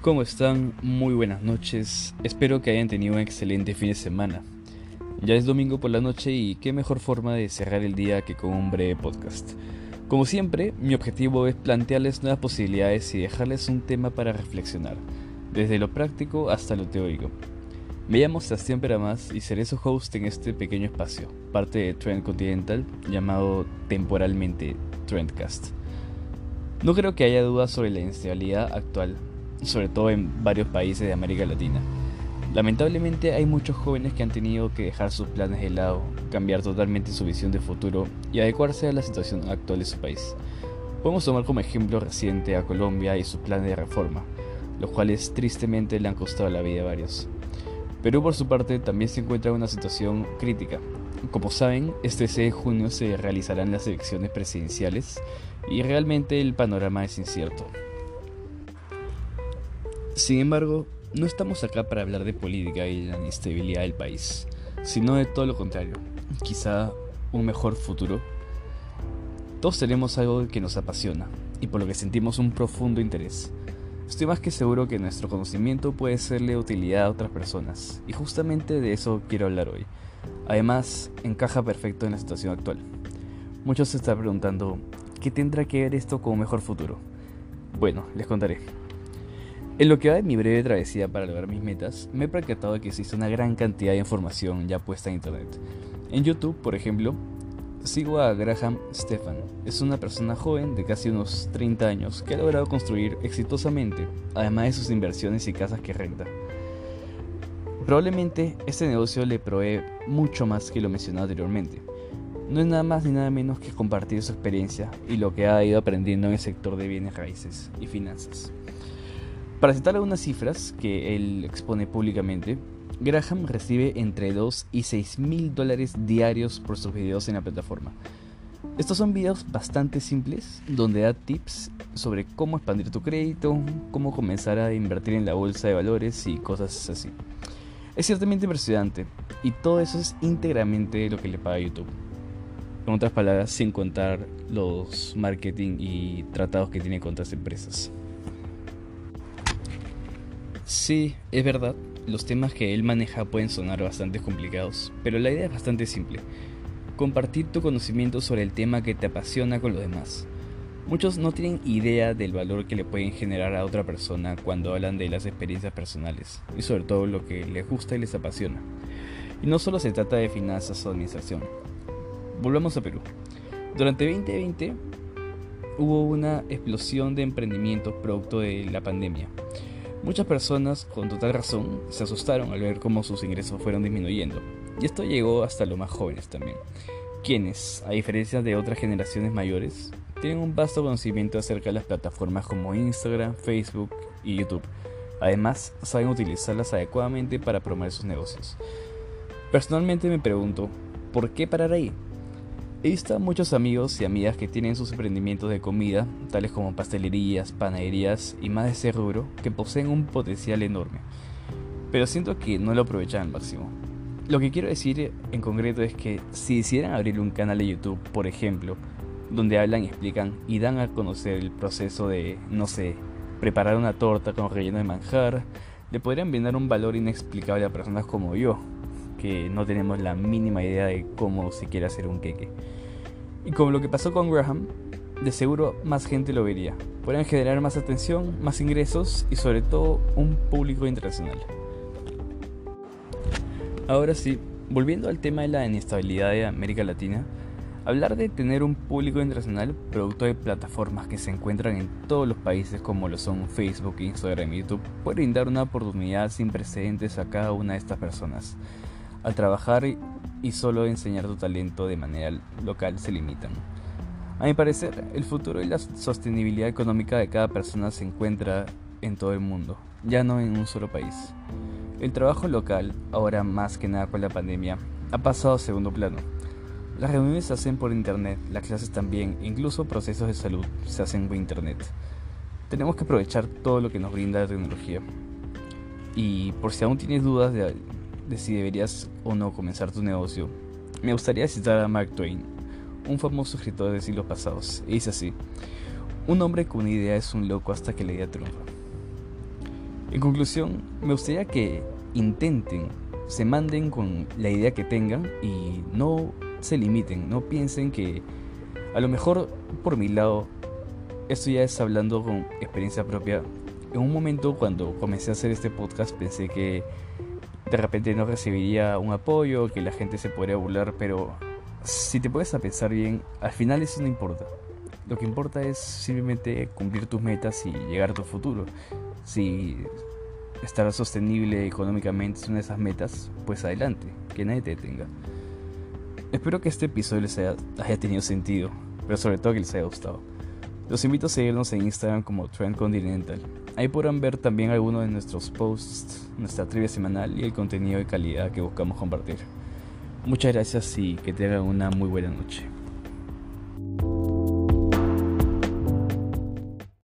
¿Cómo están? Muy buenas noches. Espero que hayan tenido un excelente fin de semana. Ya es domingo por la noche y qué mejor forma de cerrar el día que con un breve podcast. Como siempre, mi objetivo es plantearles nuevas posibilidades y dejarles un tema para reflexionar, desde lo práctico hasta lo teórico. Me llamo Sebastián Peramas y seré su host en este pequeño espacio, parte de Trend Continental, llamado temporalmente Trendcast. No creo que haya dudas sobre la inestabilidad actual sobre todo en varios países de América Latina. Lamentablemente hay muchos jóvenes que han tenido que dejar sus planes de lado, cambiar totalmente su visión de futuro y adecuarse a la situación actual de su país. Podemos tomar como ejemplo reciente a Colombia y sus planes de reforma, los cuales tristemente le han costado la vida a varios. Perú por su parte también se encuentra en una situación crítica. Como saben, este 6 de junio se realizarán las elecciones presidenciales y realmente el panorama es incierto. Sin embargo, no estamos acá para hablar de política y la inestabilidad del país, sino de todo lo contrario, quizá un mejor futuro. Todos tenemos algo que nos apasiona y por lo que sentimos un profundo interés. Estoy más que seguro que nuestro conocimiento puede serle de utilidad a otras personas, y justamente de eso quiero hablar hoy. Además, encaja perfecto en la situación actual. Muchos se están preguntando, ¿qué tendrá que ver esto con un mejor futuro? Bueno, les contaré. En lo que va de mi breve travesía para lograr mis metas, me he percatado de que existe una gran cantidad de información ya puesta en internet. En YouTube, por ejemplo, sigo a Graham Stefan. Es una persona joven de casi unos 30 años que ha logrado construir exitosamente, además de sus inversiones y casas que renta. Probablemente este negocio le provee mucho más que lo mencionado anteriormente. No es nada más ni nada menos que compartir su experiencia y lo que ha ido aprendiendo en el sector de bienes raíces y finanzas. Para citar algunas cifras que él expone públicamente, Graham recibe entre 2 y 6 mil dólares diarios por sus videos en la plataforma. Estos son videos bastante simples donde da tips sobre cómo expandir tu crédito, cómo comenzar a invertir en la bolsa de valores y cosas así. Es ciertamente impresionante y todo eso es íntegramente lo que le paga YouTube. En otras palabras, sin contar los marketing y tratados que tiene con otras empresas. Sí, es verdad, los temas que él maneja pueden sonar bastante complicados, pero la idea es bastante simple. Compartir tu conocimiento sobre el tema que te apasiona con los demás. Muchos no tienen idea del valor que le pueden generar a otra persona cuando hablan de las experiencias personales y sobre todo lo que les gusta y les apasiona. Y no solo se trata de finanzas o administración. Volvamos a Perú. Durante 2020 hubo una explosión de emprendimientos producto de la pandemia. Muchas personas, con total razón, se asustaron al ver cómo sus ingresos fueron disminuyendo, y esto llegó hasta los más jóvenes también, quienes, a diferencia de otras generaciones mayores, tienen un vasto conocimiento acerca de las plataformas como Instagram, Facebook y YouTube. Además, saben utilizarlas adecuadamente para promover sus negocios. Personalmente me pregunto, ¿por qué parar ahí? He visto a muchos amigos y amigas que tienen sus emprendimientos de comida, tales como pastelerías, panaderías y más de ese rubro, que poseen un potencial enorme. Pero siento que no lo aprovechan al máximo. Lo que quiero decir en concreto es que si decidieran abrir un canal de YouTube, por ejemplo, donde hablan explican y dan a conocer el proceso de, no sé, preparar una torta con relleno de manjar, le podrían brindar un valor inexplicable a personas como yo, que no tenemos la mínima idea de cómo se quiere hacer un queque. Y como lo que pasó con Graham, de seguro más gente lo vería. Podrían generar más atención, más ingresos y sobre todo un público internacional. Ahora sí, volviendo al tema de la inestabilidad de América Latina, hablar de tener un público internacional producto de plataformas que se encuentran en todos los países como lo son Facebook, Instagram y YouTube puede brindar una oportunidad sin precedentes a cada una de estas personas al trabajar y solo enseñar tu talento de manera local se limitan. A mi parecer, el futuro y la sostenibilidad económica de cada persona se encuentra en todo el mundo, ya no en un solo país. El trabajo local, ahora más que nada con la pandemia, ha pasado a segundo plano. Las reuniones se hacen por internet, las clases también, incluso procesos de salud se hacen por internet. Tenemos que aprovechar todo lo que nos brinda la tecnología. Y por si aún tienes dudas de de si deberías o no comenzar tu negocio, me gustaría citar a Mark Twain, un famoso escritor de siglos pasados, y dice así, un hombre con una idea es un loco hasta que le idea triunfa. En conclusión, me gustaría que intenten, se manden con la idea que tengan y no se limiten, no piensen que a lo mejor por mi lado, esto ya es hablando con experiencia propia. En un momento cuando comencé a hacer este podcast pensé que de repente no recibiría un apoyo, que la gente se podría burlar, pero si te puedes a pensar bien, al final eso no importa. Lo que importa es simplemente cumplir tus metas y llegar a tu futuro. Si estar sostenible económicamente es una de esas metas, pues adelante, que nadie te detenga. Espero que este episodio les haya, tenido sentido, pero sobre todo que les haya gustado. Los invito a seguirnos en Instagram como Trend Continental. Ahí podrán ver también algunos de nuestros posts, nuestra trivia semanal y el contenido de calidad que buscamos compartir. Muchas gracias y que tengan una muy buena noche.